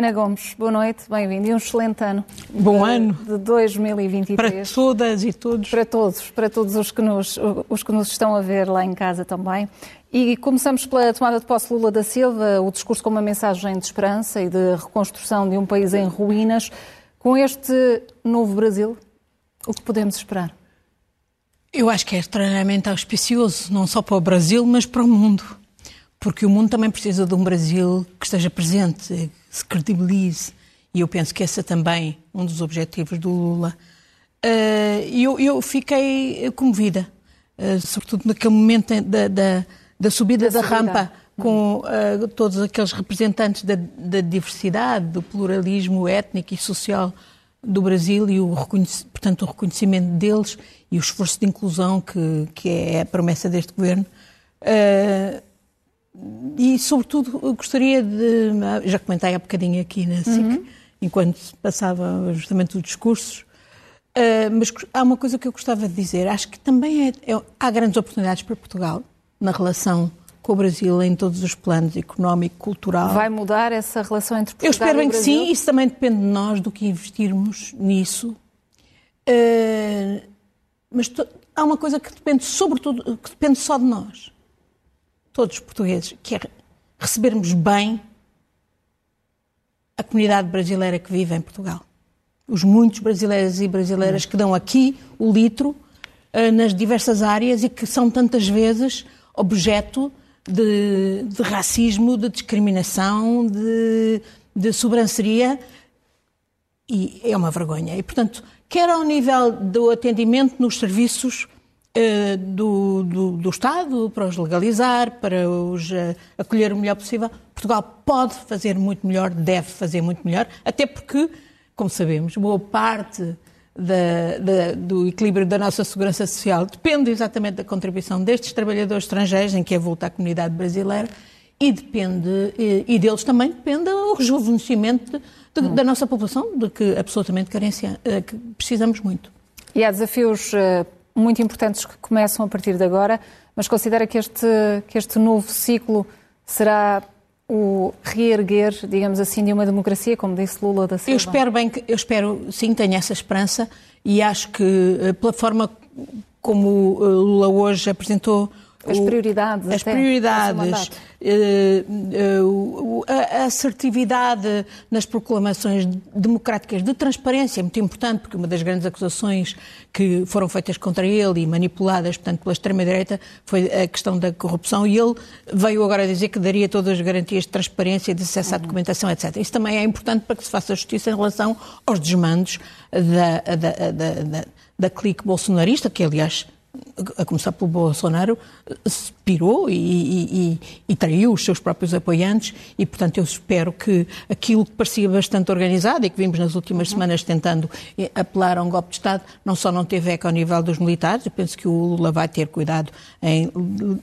Ana Gomes, boa noite, bem-vindo e um excelente ano. Bom de, ano. De 2023. Para todas e todos. Para todos, para todos os que, nos, os que nos estão a ver lá em casa também. E começamos pela tomada de posse Lula da Silva, o discurso com uma mensagem de esperança e de reconstrução de um país em ruínas. Com este novo Brasil, o que podemos esperar? Eu acho que é extremamente auspicioso, não só para o Brasil, mas para o mundo. Porque o mundo também precisa de um Brasil que esteja presente, se credibilize. E eu penso que esse é também um dos objetivos do Lula. Uh, eu, eu fiquei comovida, uh, sobretudo naquele momento da, da, da subida da, da rampa, com uh, todos aqueles representantes da, da, diversidade, do pluralismo étnico e social do Brasil e o, portanto, o reconhecimento deles e o esforço de inclusão que, que é a promessa deste governo. Uh, e, sobretudo, gostaria de. Já comentei há bocadinho aqui na SIC, uhum. enquanto passava justamente os discursos, uh, mas há uma coisa que eu gostava de dizer. Acho que também é, é, há grandes oportunidades para Portugal na relação com o Brasil em todos os planos económico, cultural. Vai mudar essa relação entre Portugal Eu espero bem que sim, isso também depende de nós, do que investirmos nisso. Uh, mas há uma coisa que depende, sobretudo, que depende só de nós todos os portugueses, que é recebermos bem a comunidade brasileira que vive em Portugal. Os muitos brasileiros e brasileiras que dão aqui o litro uh, nas diversas áreas e que são tantas vezes objeto de, de racismo, de discriminação, de, de sobranceria. E é uma vergonha. E, portanto, quer ao nível do atendimento nos serviços eh, do, do, do, Estado para os legalizar, para os uh, acolher o melhor possível. Portugal pode fazer muito melhor, deve fazer muito melhor, até porque, como sabemos, boa parte da, da, do equilíbrio da nossa segurança social depende exatamente da contribuição destes trabalhadores estrangeiros, em que é volta à comunidade brasileira, e depende, e, e deles também depende o rejuvenescimento de, hum. da nossa população, de que absolutamente carência, eh, que precisamos muito. E há desafios muito importantes que começam a partir de agora, mas considera que este, que este novo ciclo será o reerguer, digamos assim, de uma democracia, como disse Lula da Silva? Eu espero bem que, eu espero, sim, tenho essa esperança e acho que eh, pela forma como eh, Lula hoje apresentou as prioridades. As prioridades, eh, eh, a assertividade nas proclamações democráticas de transparência é muito importante, porque uma das grandes acusações que foram feitas contra ele e manipuladas, portanto, pela extrema-direita foi a questão da corrupção e ele veio agora dizer que daria todas as garantias de transparência, de acesso à uhum. documentação, etc. Isso também é importante para que se faça justiça em relação aos desmandos da, da, da, da, da clique bolsonarista, que aliás a começar pelo Bolsonaro, se pirou e, e, e, traiu os seus próprios apoiantes e, portanto, eu espero que aquilo que parecia bastante organizado e que vimos nas últimas uhum. semanas tentando apelar a um golpe de Estado, não só não teve eco ao nível dos militares, eu penso que o Lula vai ter cuidado em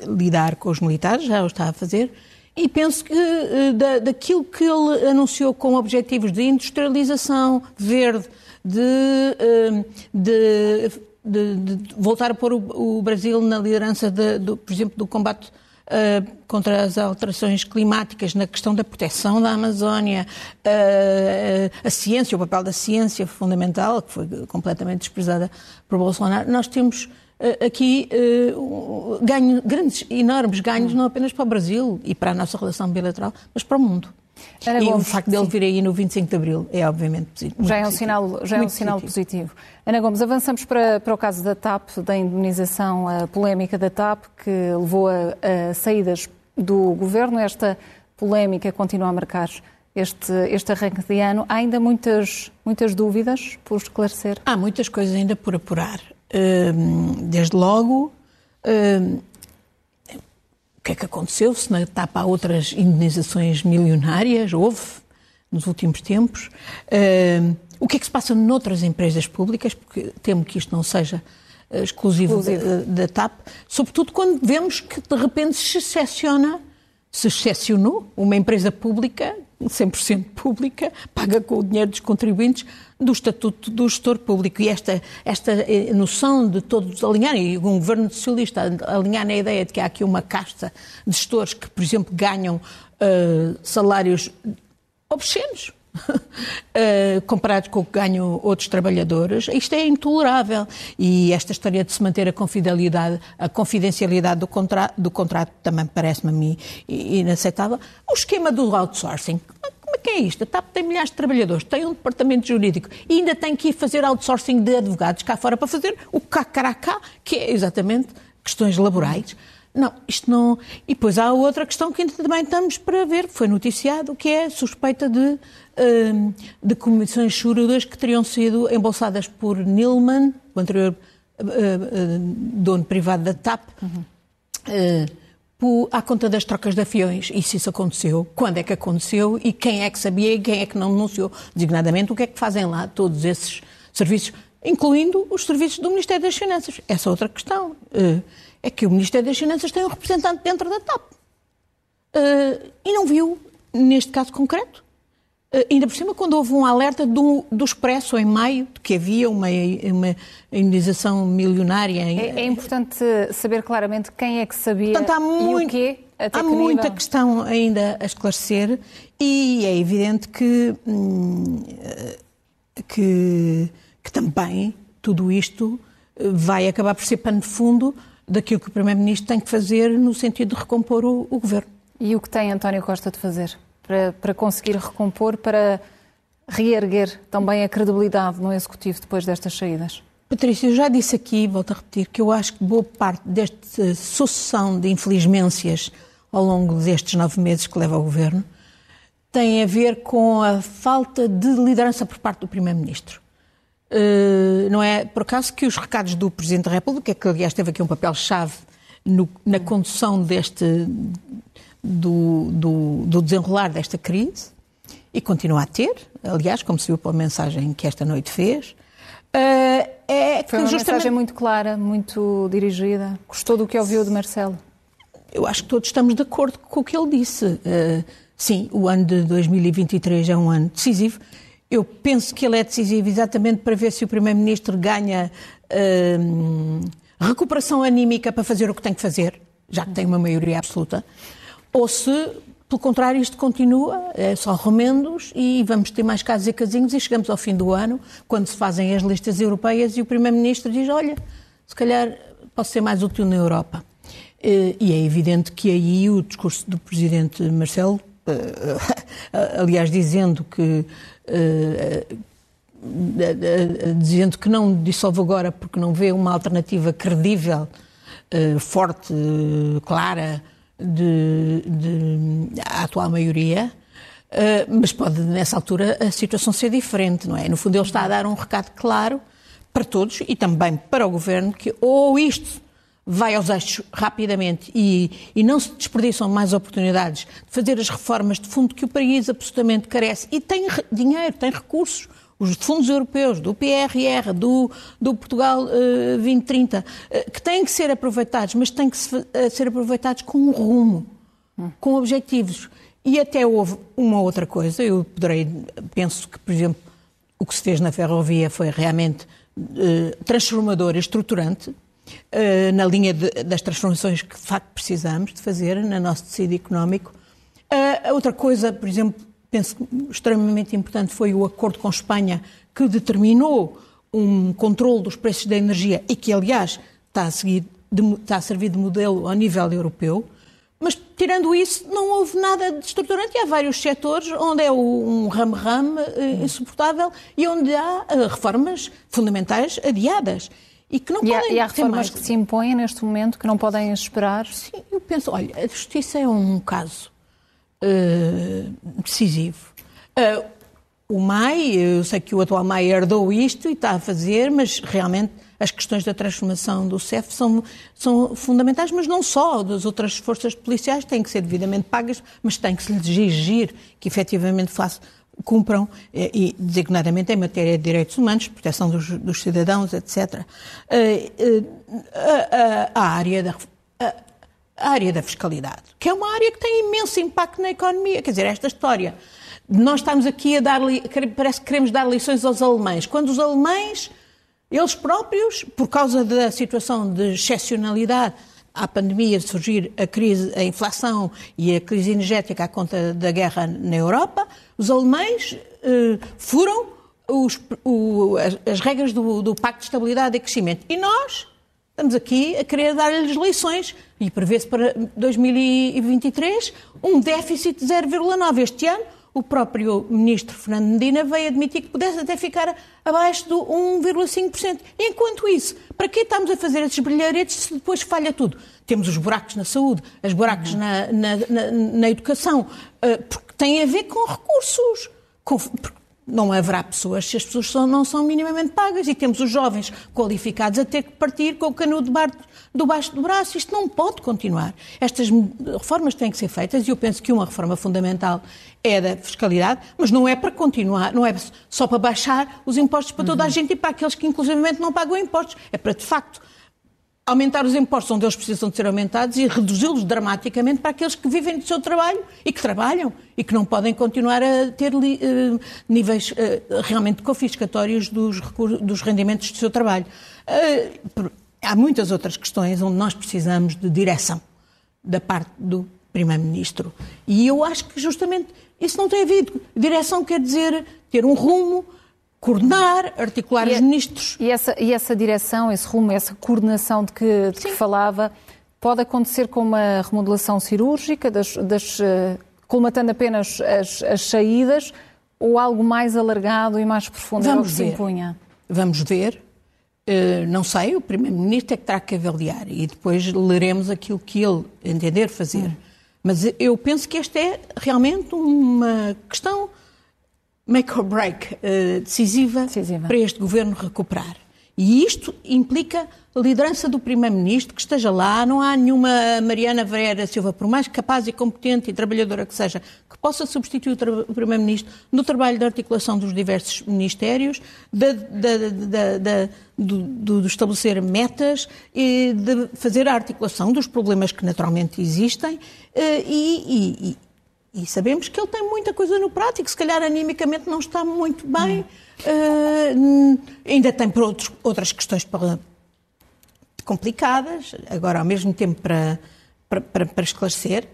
lidar com os militares, já o está a fazer, e penso que eh, da, daquilo que ele anunciou com objetivos de industrialização verde, de, eh, de de, de voltar a pôr o, o, Brasil na liderança, de, do, por exemplo, do combate uh, contra as alterações climáticas, na questão da proteção da Amazónia, uh, a ciência, o papel da ciência fundamental, que foi completamente desprezada por Bolsonaro. Nós temos uh, aqui grandes, enormes ganhos, não apenas para o Brasil e para a nossa relação bilateral, mas para o mundo. Ana e Gomes, o facto dele sim. vir aí no 25 de Abril é obviamente positivo. Já é um sinal, já é um sinal positivo. Ana Gomes, avançamos para, para o caso da TAP, da indemnização a polémica da TAP, que levou a, a saídas do governo. Esta polémica continua a marcar este, este arranque de ano. Há ainda muitas, muitas dúvidas por esclarecer? Há muitas coisas ainda por apurar. Hum, desde logo, hum, que é que aconteceu, se na etapa há outras indenizações milionárias, houve nos últimos tempos. Uh, o que é que se passa noutras empresas públicas, porque temo que isto não seja uh, exclusivo, exclusivo. Da, da, TAP, sobretudo quando vemos que de repente se excepciona, se excepcionou uma empresa pública 100% pública, paga com o dinheiro dos contribuintes, do estatuto do gestor público. E esta, esta eh, noção de todos alinharem, e um governo socialista alinhar na ideia de que há aqui uma casta de gestores que, por exemplo, ganham uh, salários obscenos, uh, comparados com o que ganham outros trabalhadores, isto é intolerável. E esta história de se manter a confidencialidade, a confidencialidade do, contra, do contrato também parece-me a mim inaceitável. O esquema do outsourcing, como é que é isto? A TAP tem milhares de trabalhadores, tem um departamento jurídico e ainda tem que ir fazer outsourcing de advogados cá fora para fazer o cacaracá, que é exatamente questões laborais. Não, isto não. E depois há outra questão que também estamos para ver, foi noticiado, que é suspeita de, hum, de comissões chorudas que teriam sido embolsadas por Nilman, o anterior uh, uh, dono privado da TAP, uhum. uh, à conta das trocas de aviões. E se isso aconteceu, quando é que aconteceu e quem é que sabia e quem é que não denunciou? Designadamente, o que é que fazem lá todos esses serviços, incluindo os serviços do Ministério das Finanças? Essa é outra questão. Uh, é que o Ministério das Finanças tem um representante dentro da TAP. Uh, e não viu, neste caso concreto. Uh, ainda por cima, quando houve um alerta do, do Expresso em maio, de que havia uma, uma indenização milionária. Em... É, é, importante saber claramente quem é que sabia Portanto, há muito, e o quê. Até há que muita questão ainda a esclarecer e é evidente que, hum, que, que também tudo isto vai acabar por ser pano de fundo daquilo que o Primeiro-Ministro tem que fazer no sentido de recompor o, o, Governo. E o que tem António Costa de fazer para, para conseguir recompor, para reerguer também a credibilidade no Executivo depois destas saídas? Patrícia, eu já disse aqui, volto a repetir, que eu acho que boa parte desta sucessão de infelizmências ao longo destes nove meses que leva ao Governo tem a ver com a falta de liderança por parte do Primeiro-Ministro. Uh, não é por acaso que os recados do Presidente da República, que aliás teve aqui um papel-chave na condução deste, do, do, do, desenrolar desta crise, e continua a ter, aliás, como se viu pela mensagem que esta noite fez, uh, é Foi uma justamente... mensagem muito clara, muito dirigida. Gostou do que ouviu de Marcelo? Eu acho que todos estamos de acordo com o que ele disse. Uh, sim, o ano de 2023 é um ano decisivo eu penso que ele é decisivo exatamente para ver se o Primeiro-Ministro ganha hum, recuperação anímica para fazer o que tem que fazer, já que tem uma maioria absoluta, ou se, pelo contrário, isto continua, é só remendos e vamos ter mais casos e casinhos e chegamos ao fim do ano, quando se fazem as listas europeias e o Primeiro-Ministro diz, olha, se calhar posso ser mais útil na Europa. E é evidente que aí o discurso do Presidente Marcelo, aliás, dizendo que dizendo que não dissolve agora porque não vê uma alternativa credível, uh, forte, clara de, de, à atual maioria. Mas pode, nessa altura, a situação ser diferente, não é? No fundo, ele está a dar um recado claro para todos e também para o governo que ou isto vai aos eixos rapidamente e, e não se desperdiçam mais oportunidades de fazer as reformas de fundo que o país absolutamente carece. E tem dinheiro, tem recursos os fundos europeus, do PRR, do, do Portugal uh, eh, 2030, uh, eh, que têm que ser aproveitados, mas têm que se, uh, ser aproveitados com um rumo, com objetivos. E até houve uma outra coisa, eu poderei, penso que, por exemplo, o que se fez na ferrovia foi realmente transformador e estruturante, eh, na linha de, das transformações que de facto precisamos de fazer no nosso tecido económico. Uh, outra coisa, por exemplo, penso extremamente importante foi o acordo com Espanha que determinou um controle dos preços da energia e que, aliás, está a, seguir, está a servir de modelo a nível europeu. Mas, tirando isso, não houve nada de estruturante e há vários setores onde é um ramo-ramo uh, insuportável e onde há reformas fundamentais adiadas e que não e podem há, e há reformas mais... que se impõem neste momento que não podem esperar? Sim, eu penso, olha, a justiça é um caso uh, decisivo. Uh, o MAI, eu sei que o atual MAI herdou isto e está a fazer, mas realmente as questões da transformação do CEF são, são fundamentais, mas não só, das outras forças policiais têm que ser devidamente pagas, mas tem que se lhes exigir que efetivamente façam cumpram, eh, e designadamente em matéria de direitos humanos, proteção dos, dos cidadãos, etc. Eh, eh, a, a, a, área da, a, área da fiscalidade, que é uma área que tem imenso impacto na economia. Quer dizer, esta história nós estamos aqui a dar, parece que queremos dar lições aos alemães, quando os alemães, eles próprios, por causa da situação de excepcionalidade à pandemia surgir a crise, a inflação e a crise energética à conta da guerra na Europa, os alemães uh, furam os, o, as, as, regras do, do Pacto de Estabilidade e Crescimento. E nós estamos aqui a querer dar-lhes lições e prevê-se para 2023 um déficit de 0,9. Este ano, o próprio ministro Fernando Medina veio admitir que pudesse até ficar abaixo do 1,5%. Enquanto isso, para que estamos a fazer esses brilharetes se depois falha tudo? Temos os buracos na saúde, os buracos na, na, na, na, educação, uh, tem a ver com recursos. Com, não haverá pessoas se as pessoas não são minimamente pagas e temos os jovens qualificados a ter que partir com o canudo do baixo do braço. Isto não pode continuar. Estas reformas têm que ser feitas e eu penso que uma reforma fundamental é da fiscalidade, mas não é para continuar, não é só para baixar os impostos para toda a uhum. gente e para aqueles que inclusivamente não pagam impostos. É para, de facto, aumentar os impostos onde eles precisam de ser aumentados e reduzi-los dramaticamente para aqueles que vivem do seu trabalho e que trabalham e que não podem continuar a ter uh, níveis uh, realmente confiscatórios dos, dos, rendimentos do seu trabalho. Uh, há muitas outras questões onde nós precisamos de direção da parte do Primeiro-Ministro. E eu acho que justamente isso não tem havido. Direção quer dizer ter um rumo, coordenar, articular e os ministros. E essa, e essa direção, esse rumo, essa coordenação de que, de que falava, pode acontecer com uma remodelação cirúrgica, das, das, uh, colmatando apenas as, as, saídas, ou algo mais alargado e mais profundo é Vamos que ver. se impunha? Vamos ver. Uh, não sei, o Primeiro-Ministro é que terá que avaliar e depois leremos aquilo que ele entender fazer. Hum. Mas eu penso que esta é realmente uma questão make or break uh, decisiva, decisiva para este governo recuperar. E isto implica a liderança do Primeiro-Ministro, que esteja lá, não há nenhuma Mariana Vieira Silva, por mais capaz e competente e trabalhadora que seja, que possa substituir o Primeiro-Ministro no trabalho de articulação dos diversos ministérios, de, de, de, de, de estabelecer metas e de fazer a articulação dos problemas que naturalmente existem eh, e, e, sabemos que ele tem muita coisa no prático, se calhar animicamente não está muito bem. Uh, ainda tem por outros, outras questões para, complicadas, agora ao mesmo tempo para, para, para, esclarecer.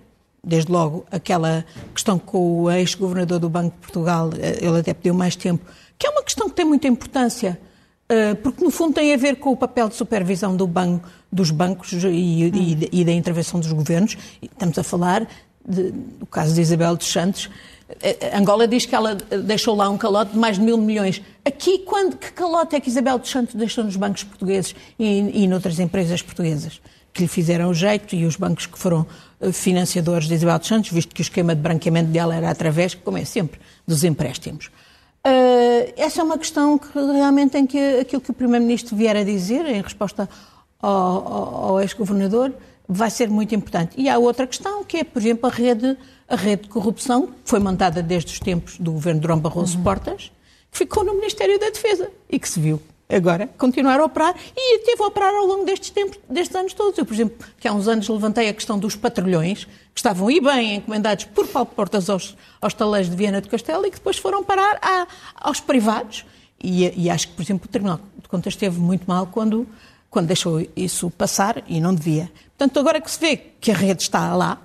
Desde logo aquela questão com o ex-governador do Banco de Portugal, eh, ele até pediu mais tempo, que é uma questão que tem muita importância, uh, porque no fundo tem a ver com o papel de supervisão do banco, dos bancos e, e, e da intervenção dos governos. Estamos a falar de, do caso de Isabel dos Santos, Angola diz que ela deixou lá um calote de mais de mil milhões. Aqui, quando, que calote é que Isabel dos Santos deixou nos bancos portugueses e, e noutras empresas portuguesas? Que lhe fizeram o jeito e os bancos que foram eh, financiadores de Isabel dos Santos, visto que o esquema de branqueamento dela era através, como é sempre, dos empréstimos. Uh, essa é uma questão que realmente tem que aquilo que o Primeiro-Ministro vier a dizer em resposta ao, ao, ao ex-governador vai ser muito importante. E há outra questão, que é, por exemplo, a rede, a rede de corrupção, que foi montada desde os tempos do governo de Durão Barroso uhum. Portas, que ficou no Ministério da Defesa e que se viu agora continuar a operar e teve a operar ao longo destes tempos, destes anos todos. Eu, por exemplo, que há uns anos levantei a questão dos patrulhões, que estavam e bem encomendados por Paulo Portas aos, aos taleiros de Viana do Castelo e que depois foram parar a, aos privados. E, e, acho que, por exemplo, o Tribunal de Contas esteve muito mal quando, quando deixou isso passar e não devia. Portanto, agora que se vê que a rede está lá,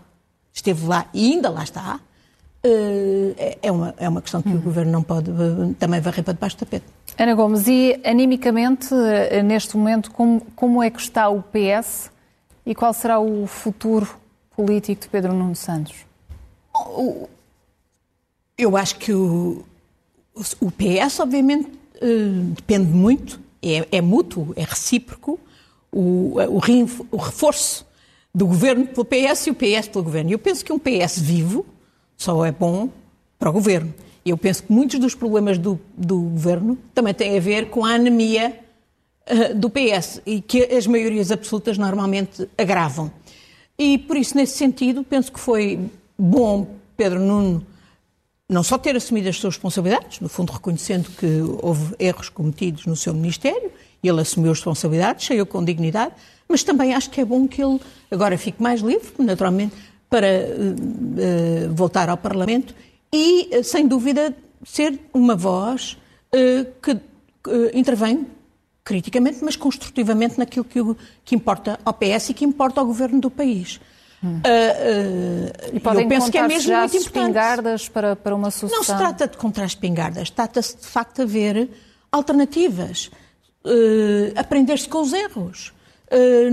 esteve lá e ainda lá está, eh, é, é uma, é uma questão que o Governo não pode eh, também varrer para debaixo do tapete. Ana Gomes, e animicamente, eh, neste momento, como, como é que está o PS e qual será o futuro político de Pedro Nuno Santos? Eu acho que o, o PS, obviamente, depende muito, é, é mútuo, é recíproco, o, o, o reforço do governo pelo PS e o PS pelo governo. Eu penso que um PS vivo só é bom para o governo. Eu penso que muitos dos problemas do, do governo também têm a ver com a anemia uh, do PS e que as maiorias absolutas normalmente agravam. E por isso, nesse sentido, penso que foi bom Pedro Nuno não só ter assumido as suas responsabilidades, no fundo reconhecendo que houve erros cometidos no seu Ministério, ele assumiu as responsabilidades, saiu com dignidade, mas também acho que é bom que ele agora fique mais livre, naturalmente, para uh, uh, voltar ao Parlamento e, uh, sem dúvida, ser uma voz que intervém criticamente, mas construtivamente naquilo que, que, importa ao PS e que importa ao governo do país. Hum. Uh, uh, e podem eu penso que é mesmo já muito espingardas para, para uma? Não se trata de contra espingardas, trata-se de facto de haver alternativas, uh, aprender-se com os erros,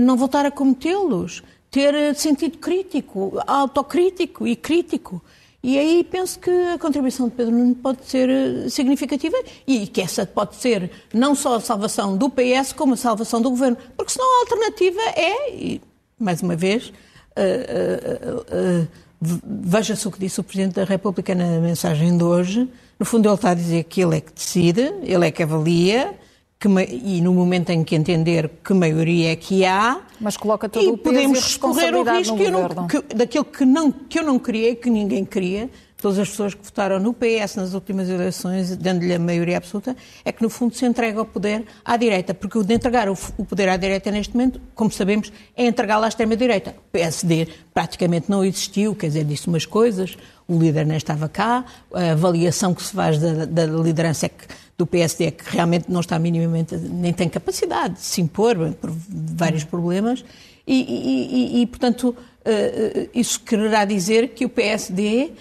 não voltar a cometê-los, ter sentido crítico, autocrítico e crítico. E aí penso que a contribuição de Pedro Nuno pode ser significativa e que essa pode ser não só a salvação do PS, como a salvação do governo. Porque senão a alternativa é, e, mais uma vez, uh, veja-se o que disse o Presidente da República na mensagem de hoje. No fundo, ele está a dizer que ele é que decide, ele é que avalia, que, e no momento em que entender que maioria é que há. Mas coloca todo o peso podemos e correr o risco que não, que, daquilo que, não, que eu não queria, que ninguém queria, todas as pessoas que votaram no PS nas últimas eleições, dando-lhe a maioria absoluta, é que no fundo se entrega o poder à direita. Porque o de entregar o, poder à direita neste momento, como sabemos, é entregá-lo à extrema-direita. O PSD praticamente não existiu, quer dizer, disse umas coisas, o líder nem estava cá, a avaliação que se faz da, da liderança é que, do PSD é que realmente não está minimamente, nem tem capacidade de se impor por vários problemas. E, e, e, e portanto, eh, eh, isso quererá dizer que o PSD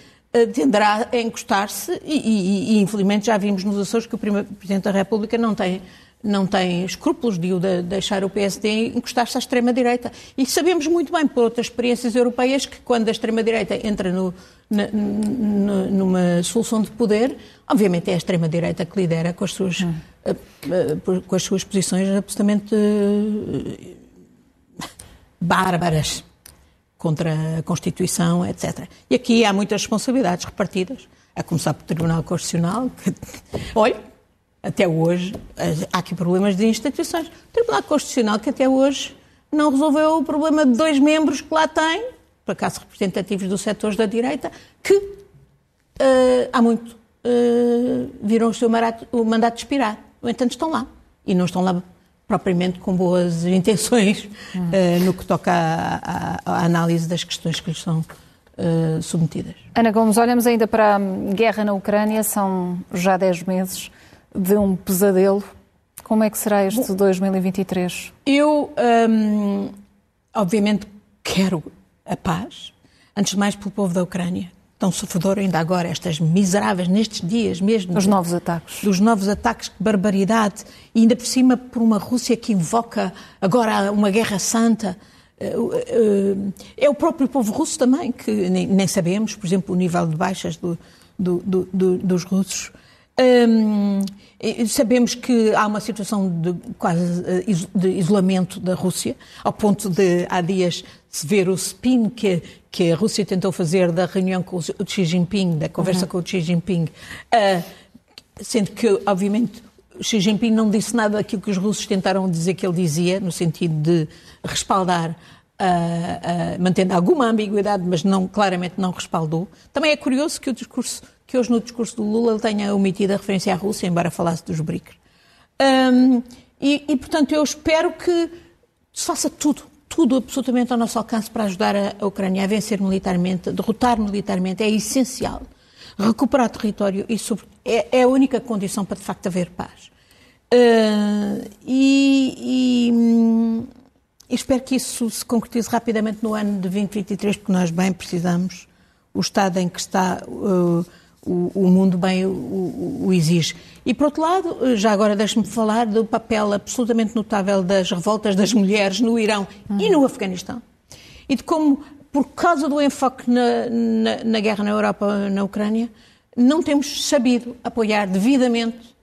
tenderá a encostar-se e, e, e, infelizmente já vimos nos Açores que o Presidente da República não tem não tem escrúpulos de, de deixar o PSD encostar-se à extrema-direita. E sabemos muito bem, por outras experiências europeias, que quando a extrema-direita entra no, na, numa solução de poder, obviamente é a extrema-direita que lidera com as suas, hum. uh, uh, com as suas posições absolutamente bárbaras contra a Constituição, etc. E aqui há muitas responsabilidades repartidas, a começar pelo Tribunal Constitucional, que, olha, até hoje, há aqui problemas de instituições. O Tribunal Constitucional, que até hoje não resolveu o problema de dois membros que lá tem, por acaso representativos dos setores da direita, que uh, há muito uh, viram o seu o mandato expirar. No entanto, estão lá. E não estão lá propriamente com boas intenções hum. uh, no que toca à, análise das questões que lhes são uh, submetidas. Ana Gomes, olhamos ainda para a guerra na Ucrânia, são já 10 meses de um pesadelo. Como é que será este Bom, 2023? Eu, um, obviamente, quero a paz, antes de mais pelo povo da Ucrânia tão sofredor ainda agora, estas miseráveis, nestes dias mesmo. Os novos ataques. Dos novos ataques, que barbaridade. E ainda por cima por uma Rússia que invoca agora uma guerra santa. Eh, eh, é o próprio povo russo também, que nem sabemos, por exemplo, o nível de baixas do, do, do, dos russos. Um, sabemos que há uma situação de quase eh, de isolamento da Rússia, ao ponto de há dias se ver o spin que, que a Rússia tentou fazer da reunião com o Xi Jinping, da conversa uhum. com o Xi Jinping, uh, sendo que, obviamente, o Xi Jinping não disse nada daquilo que os russos tentaram dizer que ele dizia, no sentido de respaldar, uh, uh, mantendo alguma ambiguidade, mas não, claramente não respaldou. Também é curioso que o discurso que hoje no discurso do Lula ele tenha omitido a referência à Rússia, embora falasse dos BRICS. Um, e, e, portanto, eu espero que se faça tudo, tudo absolutamente ao nosso alcance para ajudar a, a Ucrânia a vencer militarmente, a derrotar militarmente, é essencial. Recuperar território e sobre, é, é, a única condição para de facto haver paz. Uh, e, e, hum, espero que isso se concretize rapidamente no ano de 2023, porque nós bem precisamos. O estado em que está. Uh, o, o mundo bem o, o, exige. E, por outro lado, já agora deixe-me falar do papel absolutamente notável das revoltas das mulheres no Irão uhum. e no Afeganistão. E de como, por causa do enfoque na, na, na guerra na Europa, na Ucrânia, não temos sabido apoiar devidamente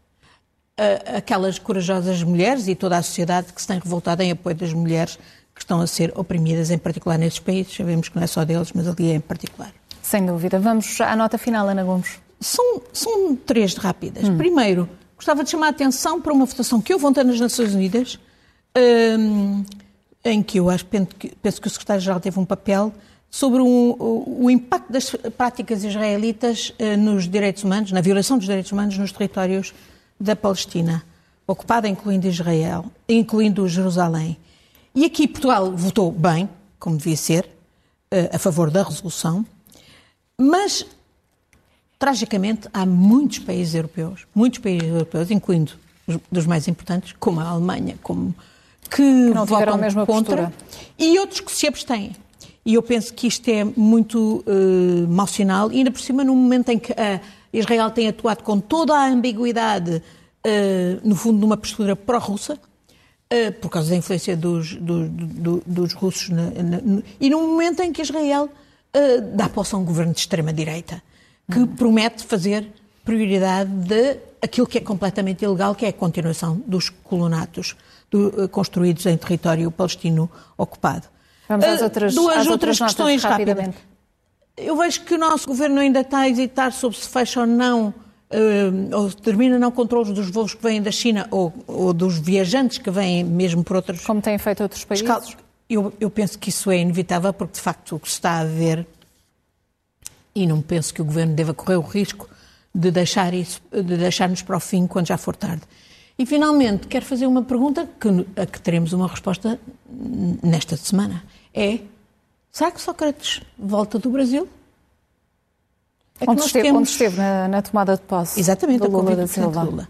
uh, aquelas corajosas mulheres e toda a sociedade que se tem revoltado em apoio das mulheres que estão a ser oprimidas, em particular nesses países. Sabemos que não é só deles, mas ali é em particular. Sem dúvida. Vamos à nota final, Ana Gomes. São, são três rápidas. Hum. Primeiro, gostava de chamar a atenção para uma votação que houve ontem nas Nações Unidas, um, em que eu acho, penso que o secretário-geral teve um papel sobre um, o, o, impacto das práticas israelitas uh, nos direitos humanos, na violação dos direitos humanos nos territórios da Palestina, ocupada incluindo Israel, incluindo Jerusalém. E aqui Portugal votou bem, como devia ser, uh, a favor da resolução. Mas, tragicamente, há muitos países europeus, muitos países europeus, incluindo os dos mais importantes, como a Alemanha, como que, não votam contra, postura. e outros que se abstêm. e eu penso que isto é muito uh, mau sinal, e ainda por cima, no momento em que uh, Israel tem atuado com toda a ambiguidade, uh, no fundo, numa postura pró-russa, uh, por causa da influência dos, do, do, dos russos, na, na, e no momento em que Israel dá posse a um governo de extrema-direita, que uhum. promete fazer prioridade de aquilo que é completamente ilegal, que é a continuação dos colonatos do, construídos em território palestino ocupado. Vamos às outras, Duas às outras, outras questões rapidamente. Eu vejo que o nosso governo ainda está a hesitar sobre se fecha ou não, uh, ou termina não controles dos voos que vêm da China ou, ou, dos viajantes que vêm mesmo por outros. Como têm feito outros países? Eu, eu penso que isso é inevitável, porque de facto o que se está a ver, e não penso que o governo deva correr o risco de deixar isso, de deixar-nos para o fim quando já for tarde. E finalmente quero fazer uma pergunta que, a que teremos uma resposta nesta semana. É será que Sócrates volta do Brasil? É onde, esteve, temos... onde, esteve, na, na, tomada de posse Exatamente, do Lula da Silva. Lula.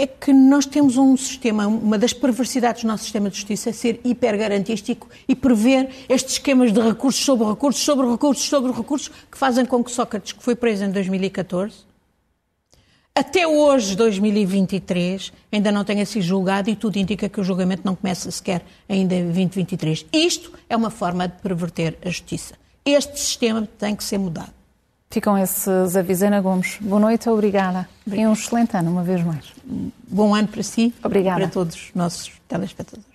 É que nós temos um sistema, uma das perversidades do nosso sistema de justiça é ser hipergarantístico e prever estes esquemas de recursos sobre recursos, sobre recursos, sobre recursos, que fazem com que Sócrates, que foi preso em 2014, até hoje, 2023, ainda não tenha sido julgado e tudo indica que o julgamento não começa sequer ainda em 2023. Isto é uma forma de perverter a justiça. Este sistema tem que ser mudado. Ficam esses avisos. Ana Gomes, boa noite, obrigada. obrigada. E um excelente ano, uma vez mais. Bom ano para si obrigada. para todos os nossos telespectadores.